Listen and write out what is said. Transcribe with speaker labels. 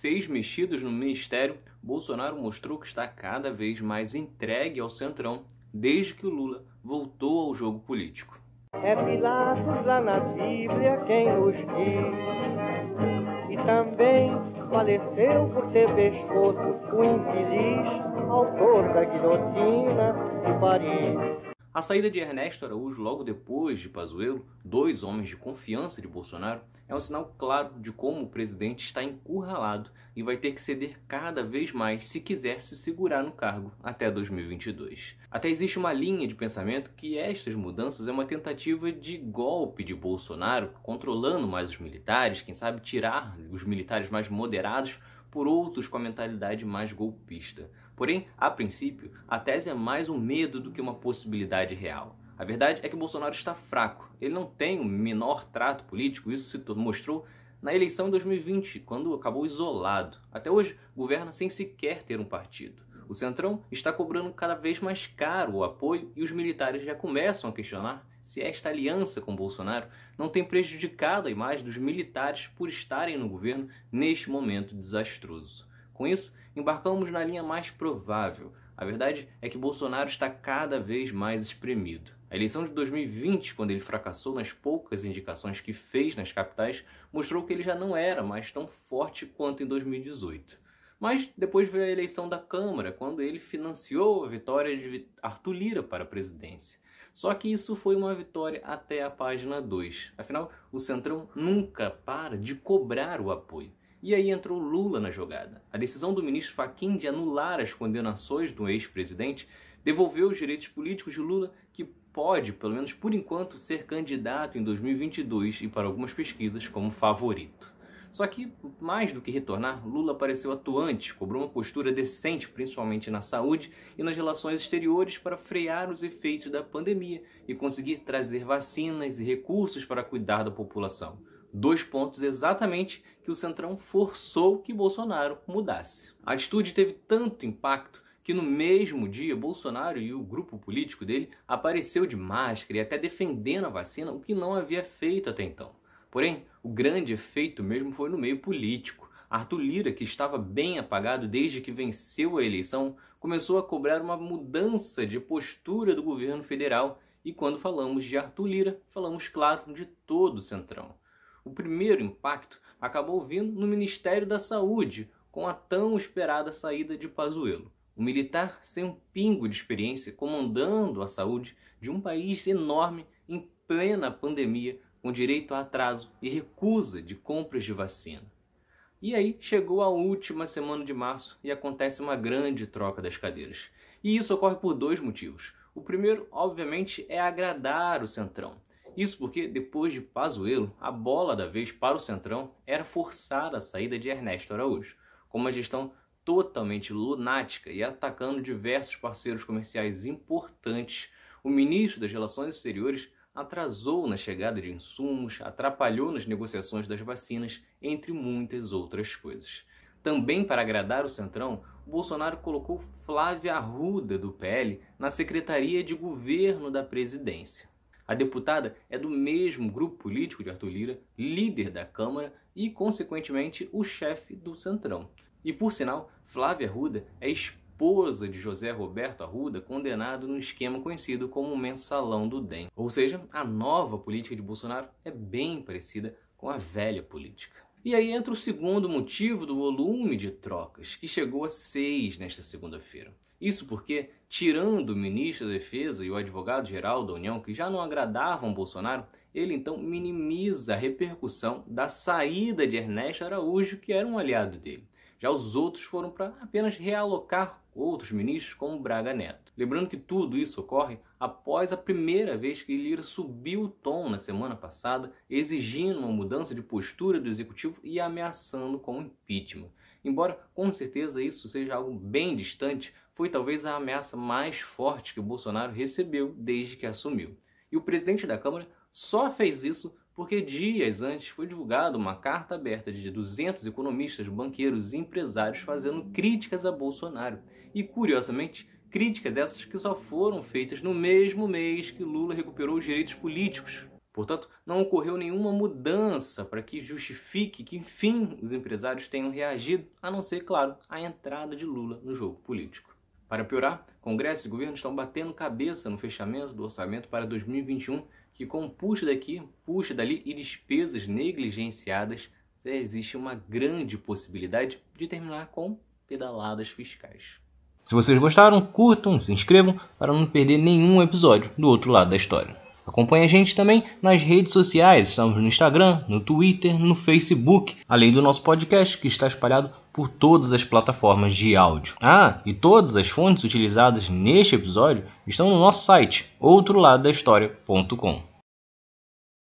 Speaker 1: seis mexidas no ministério, Bolsonaro mostrou que está cada vez mais entregue ao centrão desde que o Lula voltou ao jogo político.
Speaker 2: É Pilatos lá na Bíblia quem nos diz, e também faleceu por ter pescoço o infeliz autor da guilhotina de Paris.
Speaker 1: A saída de Ernesto Araújo logo depois de Pazuello, dois homens de confiança de Bolsonaro, é um sinal claro de como o presidente está encurralado e vai ter que ceder cada vez mais se quiser se segurar no cargo até 2022. Até existe uma linha de pensamento que estas mudanças é uma tentativa de golpe de Bolsonaro, controlando mais os militares, quem sabe tirar os militares mais moderados por outros com a mentalidade mais golpista. Porém, a princípio, a tese é mais um medo do que uma possibilidade real. A verdade é que Bolsonaro está fraco. Ele não tem o menor trato político, isso se mostrou na eleição em 2020, quando acabou isolado. Até hoje, governa sem sequer ter um partido. O Centrão está cobrando cada vez mais caro o apoio e os militares já começam a questionar se esta aliança com Bolsonaro não tem prejudicado a imagem dos militares por estarem no governo neste momento desastroso. Com isso, embarcamos na linha mais provável. A verdade é que Bolsonaro está cada vez mais espremido. A eleição de 2020, quando ele fracassou nas poucas indicações que fez nas capitais, mostrou que ele já não era mais tão forte quanto em 2018. Mas depois veio a eleição da Câmara, quando ele financiou a vitória de Arthur Lira para a presidência. Só que isso foi uma vitória até a página 2. Afinal, o Centrão nunca para de cobrar o apoio. E aí entrou Lula na jogada. A decisão do ministro Fachin de anular as condenações do ex-presidente devolveu os direitos políticos de Lula, que pode, pelo menos por enquanto, ser candidato em 2022 e para algumas pesquisas como favorito. Só que, mais do que retornar, Lula pareceu atuante, cobrou uma postura decente, principalmente na saúde e nas relações exteriores, para frear os efeitos da pandemia e conseguir trazer vacinas e recursos para cuidar da população. Dois pontos exatamente que o Centrão forçou que Bolsonaro mudasse. A atitude teve tanto impacto que no mesmo dia Bolsonaro e o grupo político dele apareceu de máscara e até defendendo a vacina, o que não havia feito até então. Porém, o grande efeito mesmo foi no meio político. Arthur Lira, que estava bem apagado desde que venceu a eleição, começou a cobrar uma mudança de postura do governo federal. E quando falamos de Arthur Lira, falamos, claro, de todo o Centrão. O primeiro impacto acabou vindo no Ministério da Saúde, com a tão esperada saída de Pazuello. O militar sem um pingo de experiência comandando a saúde de um país enorme em plena pandemia, com direito a atraso e recusa de compras de vacina. E aí chegou a última semana de março e acontece uma grande troca das cadeiras. E isso ocorre por dois motivos. O primeiro, obviamente, é agradar o Centrão. Isso porque, depois de Pazuello, a bola da vez para o Centrão era forçar a saída de Ernesto Araújo, com uma gestão totalmente lunática e atacando diversos parceiros comerciais importantes. O ministro das Relações Exteriores atrasou na chegada de insumos, atrapalhou nas negociações das vacinas, entre muitas outras coisas. Também para agradar o Centrão, Bolsonaro colocou Flávia Arruda, do PL, na Secretaria de Governo da Presidência. A deputada é do mesmo grupo político de Arthur Lira, líder da Câmara e, consequentemente, o chefe do Centrão. E, por sinal, Flávia Arruda é esposa de José Roberto Arruda, condenado no esquema conhecido como mensalão do DEM. Ou seja, a nova política de Bolsonaro é bem parecida com a velha política. E aí entra o segundo motivo do volume de trocas, que chegou a seis nesta segunda-feira. Isso porque, tirando o ministro da Defesa e o advogado-geral da União, que já não agradavam Bolsonaro, ele então minimiza a repercussão da saída de Ernesto Araújo, que era um aliado dele. Já os outros foram para apenas realocar outros ministros, como Braga Neto. Lembrando que tudo isso ocorre após a primeira vez que Lira subiu o tom na semana passada, exigindo uma mudança de postura do executivo e ameaçando com impeachment. Embora com certeza isso seja algo bem distante, foi talvez a ameaça mais forte que Bolsonaro recebeu desde que assumiu. E o presidente da Câmara só fez isso porque dias antes foi divulgada uma carta aberta de 200 economistas, banqueiros e empresários fazendo críticas a Bolsonaro. E curiosamente, críticas essas que só foram feitas no mesmo mês que Lula recuperou os direitos políticos. Portanto, não ocorreu nenhuma mudança para que justifique que, enfim, os empresários tenham reagido, a não ser, claro, a entrada de Lula no jogo político. Para piorar, Congresso e governo estão batendo cabeça no fechamento do orçamento para 2021, que com puxa daqui, puxa dali e despesas negligenciadas, existe uma grande possibilidade de terminar com pedaladas fiscais.
Speaker 3: Se vocês gostaram, curtam, se inscrevam para não perder nenhum episódio do outro lado da história. Acompanhe a gente também nas redes sociais, estamos no Instagram, no Twitter, no Facebook, além do nosso podcast que está espalhado por todas as plataformas de áudio. Ah, e todas as fontes utilizadas neste episódio estão no nosso site, outroladodahistoria.com.